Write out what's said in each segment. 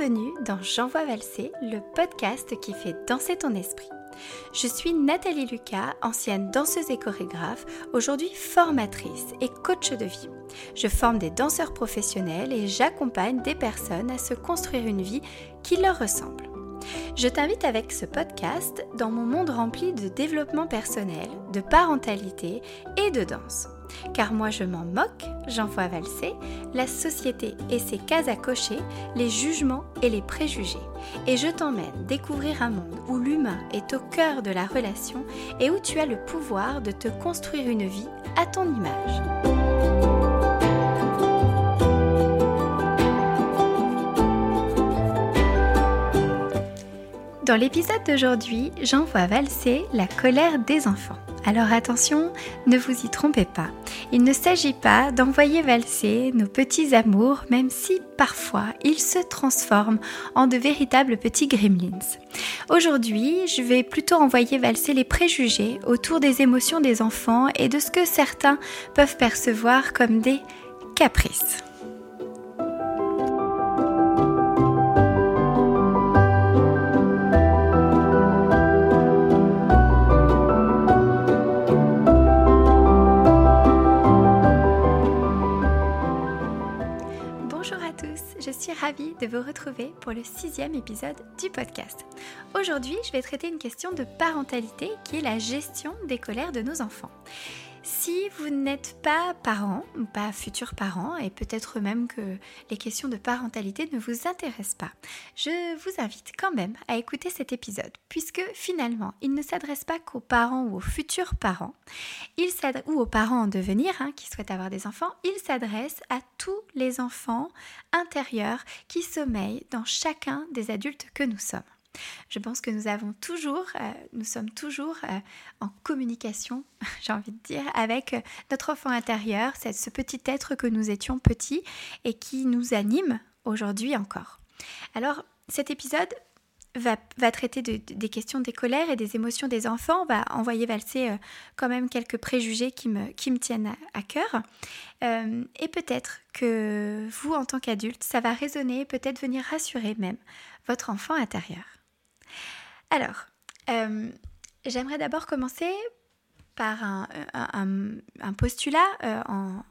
Bienvenue dans J'envoie valser, le podcast qui fait danser ton esprit. Je suis Nathalie Lucas, ancienne danseuse et chorégraphe, aujourd'hui formatrice et coach de vie. Je forme des danseurs professionnels et j'accompagne des personnes à se construire une vie qui leur ressemble. Je t'invite avec ce podcast dans mon monde rempli de développement personnel, de parentalité et de danse. Car moi je m'en moque, j'envoie valser, la société et ses cases à cocher, les jugements et les préjugés. Et je t'emmène découvrir un monde où l'humain est au cœur de la relation et où tu as le pouvoir de te construire une vie à ton image. Dans l'épisode d'aujourd'hui, j'envoie valser la colère des enfants. Alors attention, ne vous y trompez pas. Il ne s'agit pas d'envoyer valser nos petits amours, même si parfois ils se transforment en de véritables petits gremlins. Aujourd'hui, je vais plutôt envoyer valser les préjugés autour des émotions des enfants et de ce que certains peuvent percevoir comme des caprices. Ravie de vous retrouver pour le sixième épisode du podcast. Aujourd'hui, je vais traiter une question de parentalité qui est la gestion des colères de nos enfants. Si vous n'êtes pas parent ou pas futur parent, et peut-être même que les questions de parentalité ne vous intéressent pas, je vous invite quand même à écouter cet épisode, puisque finalement, il ne s'adresse pas qu'aux parents ou aux futurs parents, il ou aux parents en devenir hein, qui souhaitent avoir des enfants, il s'adresse à tous les enfants intérieurs qui sommeillent dans chacun des adultes que nous sommes. Je pense que nous avons toujours, euh, nous sommes toujours euh, en communication, j'ai envie de dire, avec euh, notre enfant intérieur, ce petit être que nous étions petits et qui nous anime aujourd'hui encore. Alors, cet épisode va, traiter des questions des colères et des émotions des enfants. Va envoyer valser quand même quelques préjugés qui me tiennent à, cœur. et peut-être que vous, en tant qu'adulte, ça va résonner, peut-être venir rassurer même votre enfant intérieur. Alors, euh, j'aimerais d'abord commencer par un, postulat euh,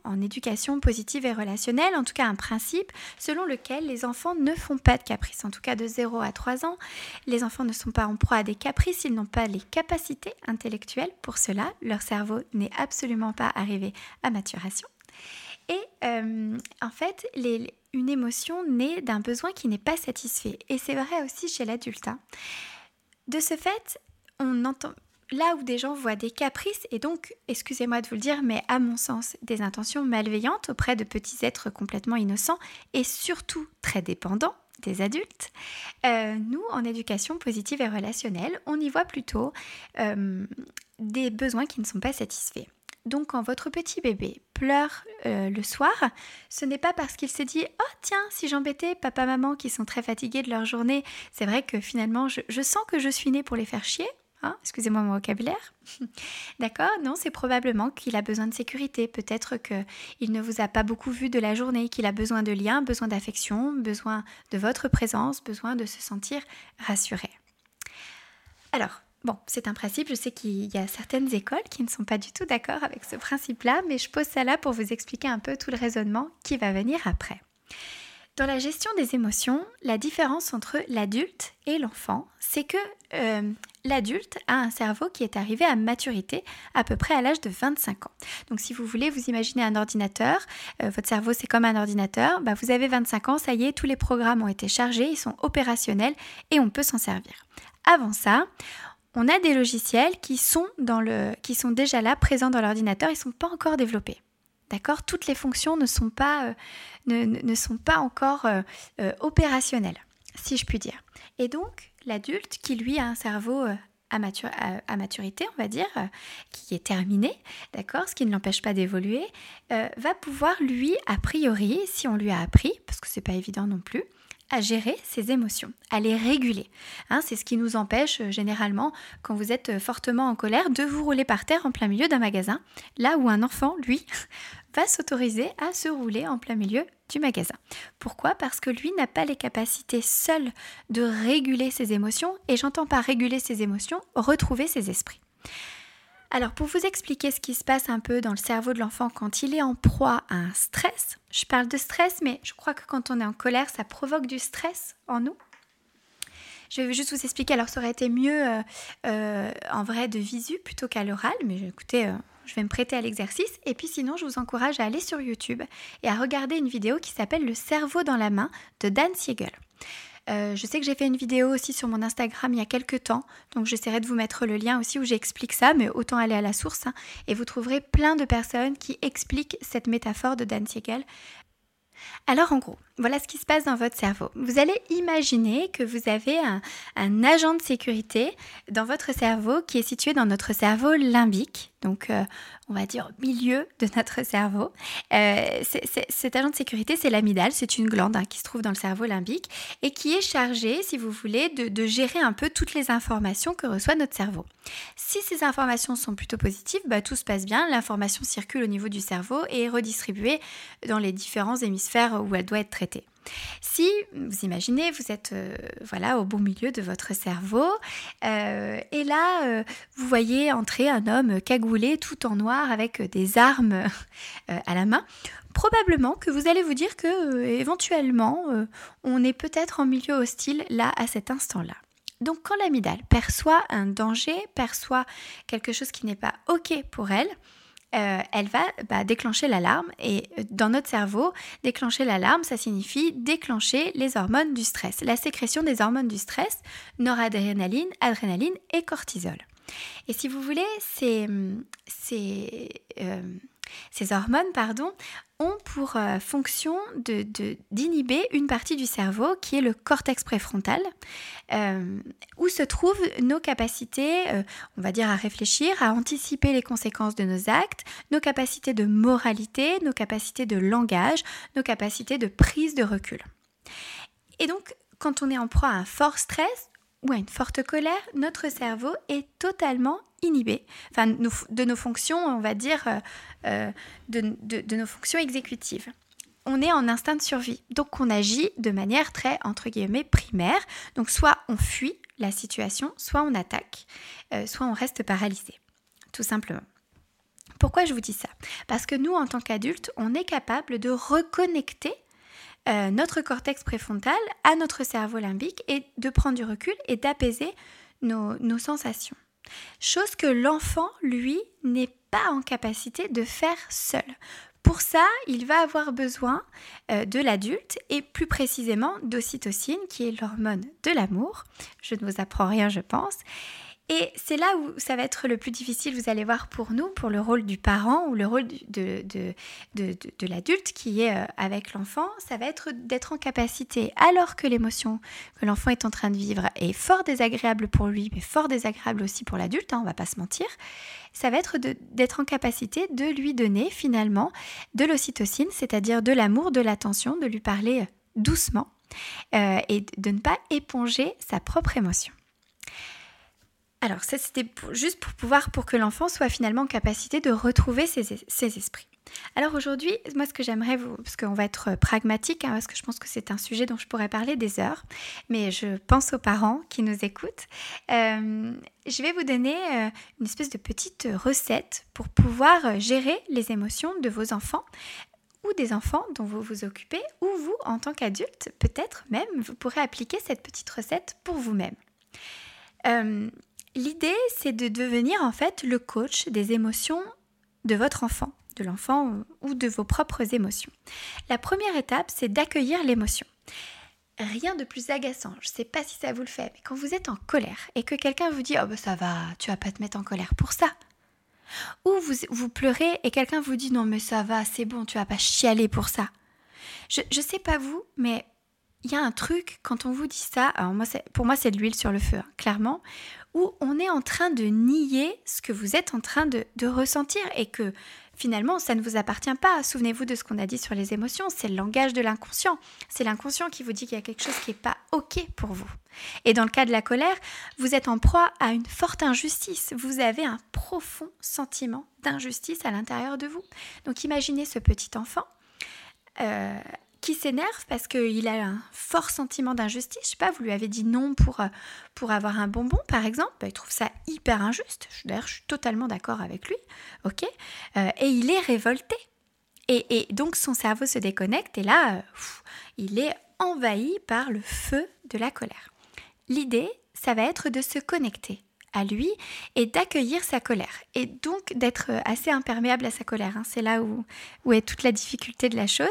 en, éducation positive et relationnelle, en tout cas un principe selon lequel les enfants ne font pas de caprices. En tout cas, de 0 à 3 ans, les enfants ne sont pas en proie à des caprices, ils n'ont pas les capacités intellectuelles pour cela, leur cerveau n'est absolument pas arrivé à maturation. Et euh, en fait, une émotion naît d'un besoin qui n'est pas satisfait. Et c'est vrai aussi chez l'adulte. Hein. De ce fait, on entend là où des gens voient des caprices et donc, excusez-moi de vous le dire, mais à mon sens, des intentions malveillantes auprès de petits êtres complètement innocents et surtout très dépendants des adultes, euh, nous, en éducation positive et relationnelle, on y voit plutôt euh, des besoins qui ne sont pas satisfaits. Donc quand votre petit bébé pleure euh, le soir, ce n'est pas parce qu'il s'est dit ⁇ Oh tiens, si j'embêtais papa, maman qui sont très fatigués de leur journée, c'est vrai que finalement je, sens que je suis née pour les faire chier hein Excusez-moi mon vocabulaire. D'accord? Non, c'est probablement qu'il a besoin de sécurité. Peut-être qu'il ne vous a pas beaucoup vu de la journée, qu'il a besoin de liens, besoin d'affection, besoin de votre présence, besoin de se sentir rassuré. Alors, Bon, c'est un principe, je sais qu'il y a certaines écoles qui ne sont pas du tout d'accord avec ce principe-là, mais je pose ça là pour vous expliquer un peu tout le raisonnement qui va venir après. Dans la gestion des émotions, la différence entre l'adulte et l'enfant, c'est que euh, l'adulte a un cerveau qui est arrivé à maturité à peu près à l'âge de 25 ans. Donc si vous voulez vous imaginer un ordinateur, euh, votre cerveau c'est comme un ordinateur, bah, vous avez 25 ans, ça y est, tous les programmes ont été chargés, ils sont opérationnels et on peut s'en servir. Avant ça, on a des logiciels qui sont, dans le, qui sont déjà là, présents dans l'ordinateur, ils ne sont pas encore développés. D'accord? Toutes les fonctions ne sont pas, euh, ne, sont pas encore euh, euh, opérationnelles, si je puis dire. Et donc, l'adulte qui, lui, a un cerveau à, maturité, on va dire, qui est terminé, d'accord, ce qui ne l'empêche pas d'évoluer, va pouvoir, lui, a priori, si on lui a appris, parce que c'est pas évident non plus, à gérer ses émotions, à les réguler. Hein, c'est ce qui nous empêche euh, généralement, quand vous êtes euh, fortement en colère, de vous rouler par terre en plein milieu d'un magasin, là où un enfant, lui, va s'autoriser à se rouler en plein milieu du magasin. Pourquoi? Parce que lui n'a pas les capacités seules de réguler ses émotions, et j'entends par réguler ses émotions, retrouver ses esprits. Alors pour vous expliquer ce qui se passe un peu dans le cerveau de l'enfant quand il est en proie à un stress, je parle de stress, mais je crois que quand on est en colère, ça provoque du stress en nous. Je vais juste vous expliquer, alors ça aurait été mieux euh, euh, en vrai de visu plutôt qu'à l'oral, mais écoutez, euh, je vais me prêter à l'exercice. Et puis sinon, je vous encourage à aller sur YouTube et à regarder une vidéo qui s'appelle Le cerveau dans la main de Dan Siegel. Euh, je sais que j'ai fait une vidéo aussi sur mon Instagram il y a quelques temps, donc j'essaierai de vous mettre le lien aussi où j'explique ça, mais autant aller à la source. Hein. et vous trouverez plein de personnes qui expliquent cette métaphore de Dan Siegel. Alors en gros, voilà ce qui se passe dans votre cerveau. Vous allez imaginer que vous avez un, agent de sécurité dans votre cerveau qui est situé dans notre cerveau limbique, donc euh, on va dire au milieu de notre cerveau. Euh, cet agent de sécurité, c'est l'amidale, c'est une glande hein, qui se trouve dans le cerveau limbique et qui est chargée, si vous voulez, de, gérer un peu toutes les informations que reçoit notre cerveau. Si ces informations sont plutôt positives, bah, tout se passe bien, l'information circule au niveau du cerveau et est redistribuée dans les différents hémisphères où elle doit être traitée. Si vous imaginez, vous êtes euh, voilà au beau milieu de votre cerveau euh, et là euh, vous voyez entrer un homme cagoulé tout en noir avec des armes à la main, probablement que vous allez vous dire que éventuellement on est peut-être en milieu hostile là à cet instant-là. Donc quand l'amidale perçoit un danger, perçoit quelque chose qui n'est pas OK pour elle, euh, elle va bah, déclencher l'alarme. Et euh, dans notre cerveau, déclencher l'alarme, ça signifie déclencher les hormones du stress, la sécrétion des hormones du stress, noradrénaline, adrénaline et cortisol. Et si vous voulez, c'est euh, ces hormones pardon, ont pour euh, fonction d'inhiber une partie du cerveau qui est le cortex préfrontal, euh, où se trouvent nos capacités, euh, on va dire, à réfléchir, à anticiper les conséquences de nos actes, nos capacités de moralité, nos capacités de langage, nos capacités de prise de recul. Et donc, quand on est en proie à un fort stress ou à une forte colère, notre cerveau est totalement inhibé, de nos fonctions, on va dire, euh, euh, de, nos fonctions exécutives. On est en instinct de survie, donc on agit de manière très, entre guillemets, primaire. Donc soit on fuit la situation, soit on attaque, euh, soit on reste paralysé, tout simplement. Pourquoi je vous dis ça? Parce que nous, en tant qu'adultes, on est capable de reconnecter notre cortex préfrontal à notre cerveau limbique et de prendre du recul et d'apaiser nos sensations. Chose que l'enfant, lui, n'est pas en capacité de faire seul. Pour ça, il va avoir besoin euh, de l'adulte et plus précisément d'ocytocine, qui est l'hormone de l'amour. Je ne vous apprends rien, je pense. Et c'est là où ça va être le plus difficile, vous allez voir, pour nous, pour le rôle du parent ou le rôle de, l'adulte qui est euh, avec l'enfant, ça va être d'être en capacité, alors que l'émotion que l'enfant est en train de vivre est fort désagréable pour lui, mais fort désagréable aussi pour l'adulte, hein, on va pas se mentir, ça va être d'être en capacité de lui donner finalement de l'ocytocine, c'est-à-dire de l'amour, de l'attention, de lui parler doucement euh, et de ne pas éponger sa propre émotion. Alors ça c'était juste pour pouvoir, pour que l'enfant soit finalement en capacité de retrouver ses, esprits. Alors aujourd'hui, moi ce que j'aimerais vous, parce qu'on va être pragmatique, hein, parce que je pense que c'est un sujet dont je pourrais parler des heures, mais je pense aux parents qui nous écoutent. Euh, je vais vous donner euh, une espèce de petite recette pour pouvoir gérer les émotions de vos enfants ou des enfants dont vous vous occupez, ou vous en tant qu'adulte, peut-être même, vous pourrez appliquer cette petite recette pour vous-même. Euh, L'idée, c'est de devenir en fait le coach des émotions de votre enfant, de l'enfant ou de vos propres émotions. La première étape, c'est d'accueillir l'émotion. Rien de plus agaçant, je ne sais pas si ça vous le fait, mais quand vous êtes en colère et que quelqu'un vous dit Oh ben ça va, tu vas pas te mettre en colère pour ça. Ou vous, pleurez et quelqu'un vous dit Non mais ça va, c'est bon, tu vas pas chialer pour ça. Je ne sais pas vous, mais il y a un truc, quand on vous dit ça, alors moi, pour moi c'est de l'huile sur le feu, hein, clairement, où on est en train de nier ce que vous êtes en train de, ressentir et que finalement, ça ne vous appartient pas. Souvenez-vous de ce qu'on a dit sur les émotions, c'est le langage de l'inconscient. C'est l'inconscient qui vous dit qu'il y a quelque chose qui n'est pas OK pour vous. Et dans le cas de la colère, vous êtes en proie à une forte injustice. Vous avez un profond sentiment d'injustice à l'intérieur de vous. Donc imaginez ce petit enfant. Euh, qui s'énerve parce qu'il a un fort sentiment d'injustice. Je sais pas, vous lui avez dit non pour, euh, pour avoir un bonbon, par exemple. Bah, il trouve ça hyper injuste. D'ailleurs, je suis totalement d'accord avec lui. Ok euh, Et il est révolté. Et, donc, son cerveau se déconnecte et là, euh, il est envahi par le feu de la colère. L'idée, ça va être de se connecter à lui et d'accueillir sa colère et donc d'être assez imperméable à sa colère. Hein. C'est là où, où est toute la difficulté de la chose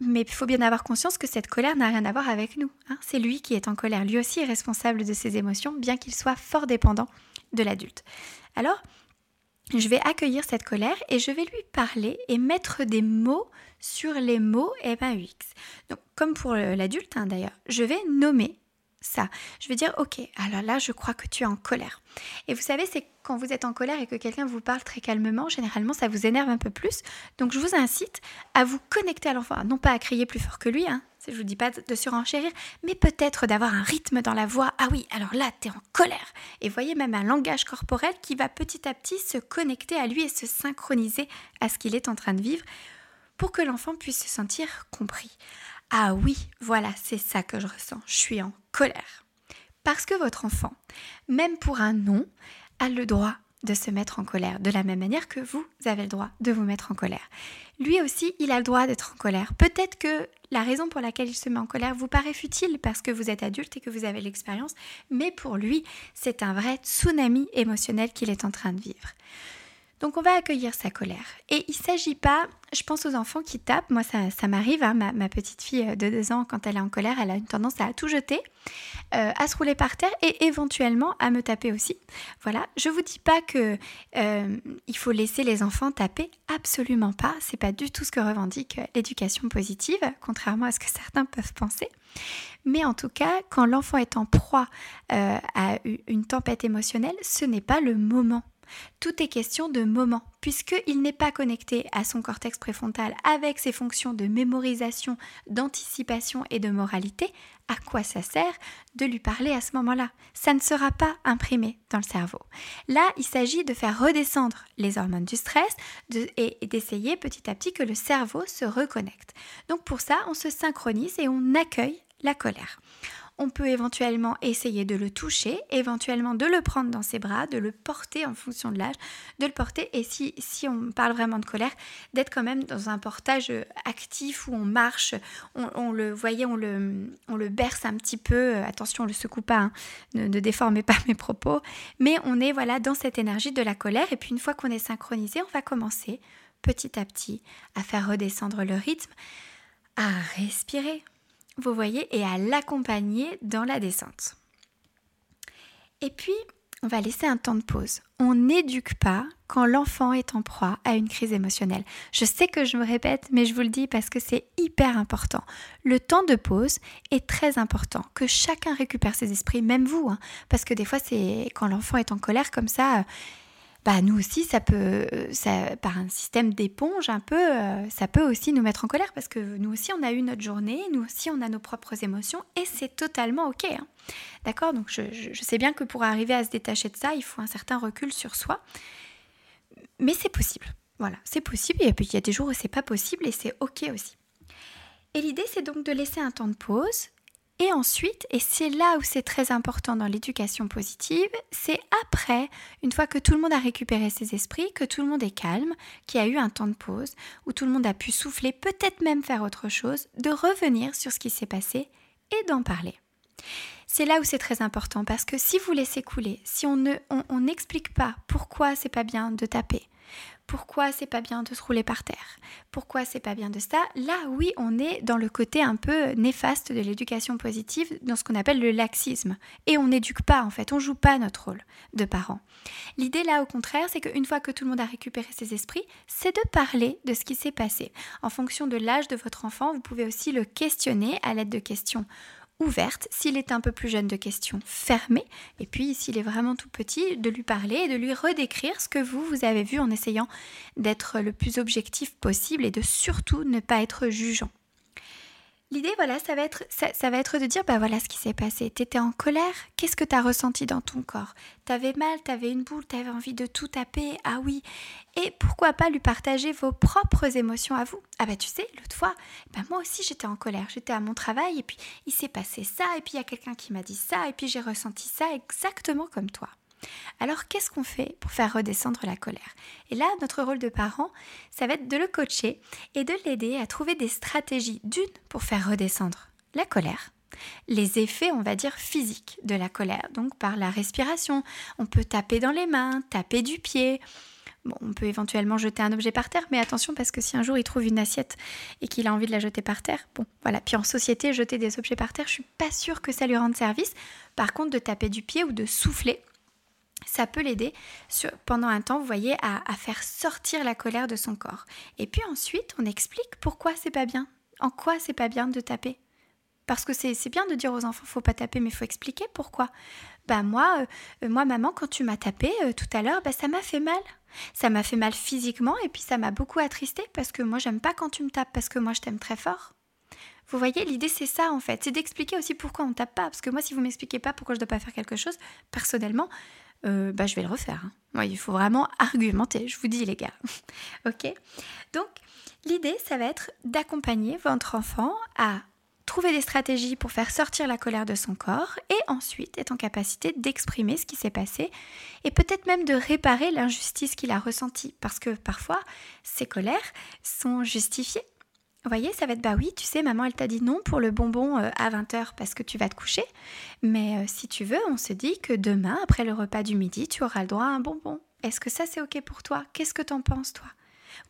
mais il faut bien avoir conscience que cette colère n'a rien à voir avec nous. Hein. C'est lui qui est en colère. Lui aussi est responsable de ses émotions, bien qu'il soit fort dépendant de l'adulte. Alors, je vais accueillir cette colère et je vais lui parler et mettre des mots sur les mots MAUX. Donc, comme pour l'adulte hein, d'ailleurs, je vais nommer ça. Je vais dire, ok, alors là, je crois que tu es en colère. Et vous savez, c'est quand vous êtes en colère et que quelqu'un vous parle très calmement, généralement, ça vous énerve un peu plus. Donc, je vous incite à vous connecter à l'enfant. Non pas à crier plus fort que lui, hein, je ne vous dis pas de surenchérir, mais peut-être d'avoir un rythme dans la voix. Ah oui, alors là, tu es en colère. Et voyez même un langage corporel qui va petit à petit se connecter à lui et se synchroniser à ce qu'il est en train de vivre pour que l'enfant puisse se sentir compris. Ah oui, voilà, c'est ça que je ressens. Je suis en colère. Parce que votre enfant, même pour un non, a le droit de se mettre en colère, de la même manière que vous avez le droit de vous mettre en colère. Lui aussi, il a le droit d'être en colère. Peut-être que la raison pour laquelle il se met en colère vous paraît futile parce que vous êtes adulte et que vous avez l'expérience, mais pour lui, c'est un vrai tsunami émotionnel qu'il est en train de vivre. Donc on va accueillir sa colère. Et il ne s'agit pas, je pense aux enfants qui tapent, moi ça, m'arrive, hein, ma, petite fille de 2 ans, quand elle est en colère, elle a une tendance à tout jeter, euh, à se rouler par terre et éventuellement à me taper aussi. Voilà, je vous dis pas que euh, il faut laisser les enfants taper, absolument pas, c'est pas du tout ce que revendique l'éducation positive, contrairement à ce que certains peuvent penser. Mais en tout cas, quand l'enfant est en proie euh, à une tempête émotionnelle, ce n'est pas le moment tout est question de moment, puisqu'il n'est pas connecté à son cortex préfrontal avec ses fonctions de mémorisation, d'anticipation et de moralité. À quoi ça sert de lui parler à ce moment-là? Ça ne sera pas imprimé dans le cerveau. Là, il s'agit de faire redescendre les hormones du stress et d'essayer petit à petit que le cerveau se reconnecte. Donc pour ça, on se synchronise et on accueille la colère on peut éventuellement essayer de le toucher, éventuellement de le prendre dans ses bras, de le porter en fonction de l'âge, de le porter. Et si, on parle vraiment de colère, d'être quand même dans un portage actif où on marche, on, le voyez, on le, berce un petit peu, attention, on le secoue pas, hein, ne, ne, déformez pas mes propos, mais on est voilà dans cette énergie de la colère. Et puis une fois qu'on est synchronisé, on va commencer petit à petit à faire redescendre le rythme, à respirer vous voyez, et à l'accompagner dans la descente. Et puis, on va laisser un temps de pause. On n'éduque pas quand l'enfant est en proie à une crise émotionnelle. Je sais que je me répète, mais je vous le dis parce que c'est hyper important. Le temps de pause est très important, que chacun récupère ses esprits, même vous, hein. parce que des fois, c'est quand l'enfant est en colère comme ça, bah, nous aussi, ça peut, ça, par un système d'éponge un peu, euh, ça peut aussi nous mettre en colère parce que nous aussi, on a eu notre journée, nous aussi, on a nos propres émotions et c'est totalement OK. Hein. D'accord? Donc, je, je, sais bien que pour arriver à se détacher de ça, il faut un certain recul sur soi, mais c'est possible. Voilà, c'est possible et puis il y a des jours où c'est pas possible et c'est OK aussi. Et l'idée, c'est donc de laisser un temps de pause, et ensuite, et c'est là où c'est très important dans l'éducation positive, c'est après, une fois que tout le monde a récupéré ses esprits, que tout le monde est calme, qu'il y a eu un temps de pause, où tout le monde a pu souffler, peut-être même faire autre chose, de revenir sur ce qui s'est passé et d'en parler. C'est là où c'est très important parce que si vous laissez couler, si on ne on, n'explique pas pourquoi c'est pas bien de taper, pourquoi c'est pas bien de se rouler par terre? Pourquoi c'est pas bien de ça? Là, oui, on est dans le côté un peu néfaste de l'éducation positive, dans ce qu'on appelle le laxisme. Et on n'éduque pas, en fait, on joue pas notre rôle de parent. L'idée, là, au contraire, c'est qu'une fois que tout le monde a récupéré ses esprits, c'est de parler de ce qui s'est passé. En fonction de l'âge de votre enfant, vous pouvez aussi le questionner à l'aide de questions ouverte, s'il est un peu plus jeune de questions fermées, et puis s'il est vraiment tout petit, de lui parler et de lui redécrire ce que vous, vous avez vu en essayant d'être le plus objectif possible et de surtout ne pas être jugeant. L'idée, voilà, ça va, être, ça, va être de dire, bah voilà ce qui s'est passé. T'étais en colère, qu'est-ce que t'as ressenti dans ton corps? T'avais mal, t'avais une boule, t'avais envie de tout taper, ah oui. Et pourquoi pas lui partager vos propres émotions à vous? Ah bah tu sais, l'autre fois, bah moi aussi j'étais en colère, j'étais à mon travail et puis il s'est passé ça, et puis il y a quelqu'un qui m'a dit ça, et puis j'ai ressenti ça exactement comme toi. Alors qu'est-ce qu'on fait pour faire redescendre la colère? Et là, notre rôle de parent, ça va être de le coacher et de l'aider à trouver des stratégies d'une pour faire redescendre la colère, les effets, on va dire, physiques de la colère, donc par la respiration. On peut taper dans les mains, taper du pied. Bon, on peut éventuellement jeter un objet par terre, mais attention parce que si un jour il trouve une assiette et qu'il a envie de la jeter par terre, bon, voilà. Puis en société, jeter des objets par terre, je suis pas sûre que ça lui rende service. Par contre, de taper du pied ou de souffler, ça peut l'aider pendant un temps, vous voyez, à, faire sortir la colère de son corps. Et puis ensuite, on explique pourquoi c'est pas bien, en quoi c'est pas bien de taper. Parce que c'est bien de dire aux enfants, faut pas taper, mais faut expliquer pourquoi. Bah moi, euh, moi maman, quand tu m'as tapé euh, tout à l'heure, bah ça m'a fait mal. Ça m'a fait mal physiquement et puis ça m'a beaucoup attristé parce que moi j'aime pas quand tu me tapes parce que moi je t'aime très fort. Vous voyez, l'idée c'est ça en fait, c'est d'expliquer aussi pourquoi on tape pas. Parce que moi, si vous m'expliquez pas pourquoi je dois pas faire quelque chose, personnellement, euh, bah, je vais le refaire. Hein. il faut vraiment argumenter, je vous dis les gars. ok Donc, l'idée, ça va être d'accompagner votre enfant à trouver des stratégies pour faire sortir la colère de son corps et ensuite être en capacité d'exprimer ce qui s'est passé et peut-être même de réparer l'injustice qu'il a ressentie parce que parfois ces colères sont justifiées vous voyez, ça va être bah oui, tu sais, maman, elle t'a dit non pour le bonbon euh, à 20h parce que tu vas te coucher. Mais euh, si tu veux, on se dit que demain, après le repas du midi, tu auras le droit à un bonbon. Est-ce que ça, c'est OK pour toi? Qu'est-ce que t'en penses, toi?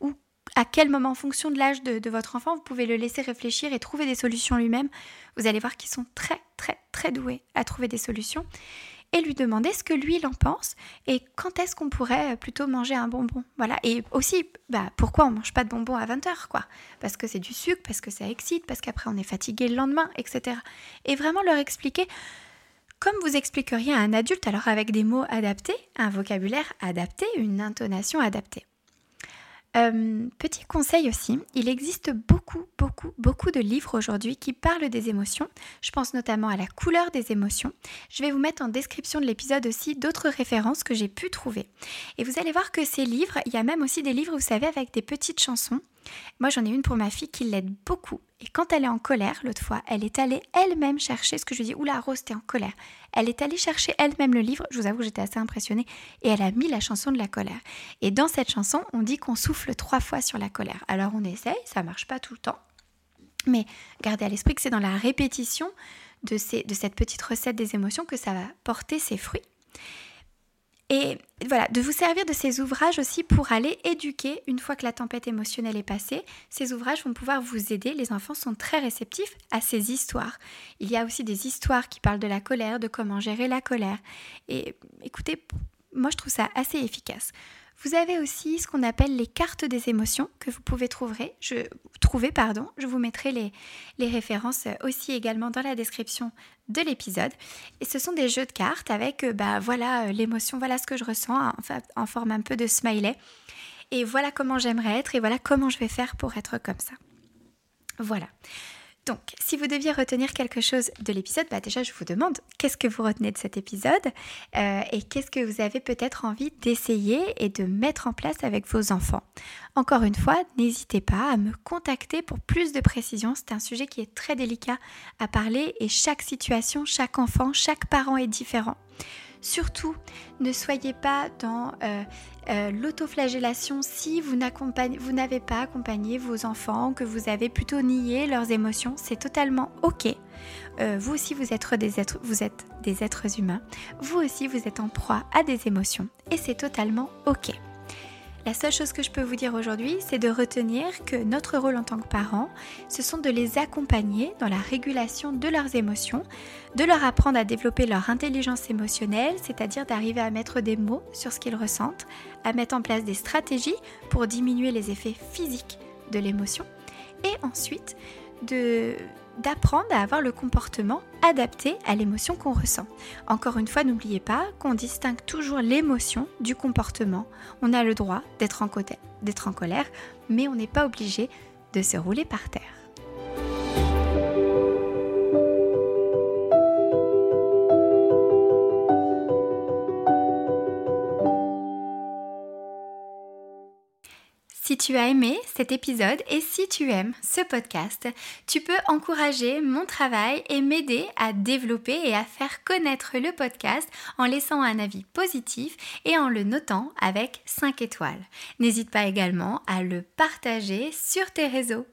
Ou à quel moment, en fonction de l'âge de, de, votre enfant, vous pouvez le laisser réfléchir et trouver des solutions lui-même? Vous allez voir qu'ils sont très, très, très doués à trouver des solutions et lui demander ce que lui en pense et quand est-ce qu'on pourrait euh, plutôt manger un bonbon. Voilà. Et aussi, bah, pourquoi on mange pas de bonbons à 20h, quoi? Parce que c'est du sucre, parce que ça excite, parce qu'après on est fatigué le lendemain, etc. Et vraiment leur expliquer comme vous expliqueriez à un adulte, alors avec des mots adaptés, un vocabulaire adapté, une intonation adaptée. Euh, petit conseil aussi, il existe beaucoup, beaucoup, beaucoup de livres aujourd'hui qui parlent des émotions. Je pense notamment à la couleur des émotions. Je vais vous mettre en description de l'épisode aussi d'autres références que j'ai pu trouver. Et vous allez voir que ces livres, il y a même aussi des livres, vous savez, avec des petites chansons. Moi, j'en ai une pour ma fille qui l'aide beaucoup. Et quand elle est en colère, l'autre fois, elle est allée elle-même chercher ce que je lui dis. Oula, Rose, t'es en colère. Elle est allée chercher elle-même le livre. Je vous avoue, j'étais assez impressionnée. Et elle a mis la chanson de la colère. Et dans cette chanson, on dit qu'on souffle trois fois sur la colère. Alors on essaye, ça marche pas tout le temps. Mais gardez à l'esprit que c'est dans la répétition de, ces, de cette petite recette des émotions que ça va porter ses fruits. Et voilà, de vous servir de ces ouvrages aussi pour aller éduquer une fois que la tempête émotionnelle est passée. Ces ouvrages vont pouvoir vous aider. Les enfants sont très réceptifs à ces histoires. Il y a aussi des histoires qui parlent de la colère, de comment gérer la colère. Et écoutez, moi je trouve ça assez efficace. Vous avez aussi ce qu'on appelle les cartes des émotions que vous pouvez trouver. Je, pardon. je vous mettrai les, les références aussi également dans la description de l'épisode. Et ce sont des jeux de cartes avec, euh, bah voilà, euh, l'émotion, voilà ce que je ressens, en, en forme un peu de smiley. Et voilà comment j'aimerais être et voilà comment je vais faire pour être comme ça. Voilà. Donc, si vous deviez retenir quelque chose de l'épisode, bah déjà je vous demande qu'est-ce que vous retenez de cet épisode euh, et qu'est-ce que vous avez peut-être envie d'essayer et de mettre en place avec vos enfants. Encore une fois, n'hésitez pas à me contacter pour plus de précisions. C'est un sujet qui est très délicat à parler et chaque situation, chaque enfant, chaque parent est différent. Surtout, ne soyez pas dans euh, euh, l'autoflagellation si vous n'avez pas accompagné vos enfants, que vous avez plutôt nié leurs émotions. C'est totalement OK. Euh, vous aussi, vous êtes, des êtres, vous êtes des êtres humains. Vous aussi, vous êtes en proie à des émotions. Et c'est totalement OK. La seule chose que je peux vous dire aujourd'hui, c'est de retenir que notre rôle en tant que parents, ce sont de les accompagner dans la régulation de leurs émotions, de leur apprendre à développer leur intelligence émotionnelle, c'est-à-dire d'arriver à mettre des mots sur ce qu'ils ressentent, à mettre en place des stratégies pour diminuer les effets physiques de l'émotion, et ensuite de d'apprendre à avoir le comportement adapté à l'émotion qu'on ressent. Encore une fois, n'oubliez pas qu'on distingue toujours l'émotion du comportement. On a le droit d'être en, colère, mais on n'est pas obligé de se rouler par terre. Si tu as aimé cet épisode et si tu aimes ce podcast, tu peux encourager mon travail et m'aider à développer et à faire connaître le podcast en laissant un avis positif et en le notant avec 5 étoiles. N'hésite pas également à le partager sur tes réseaux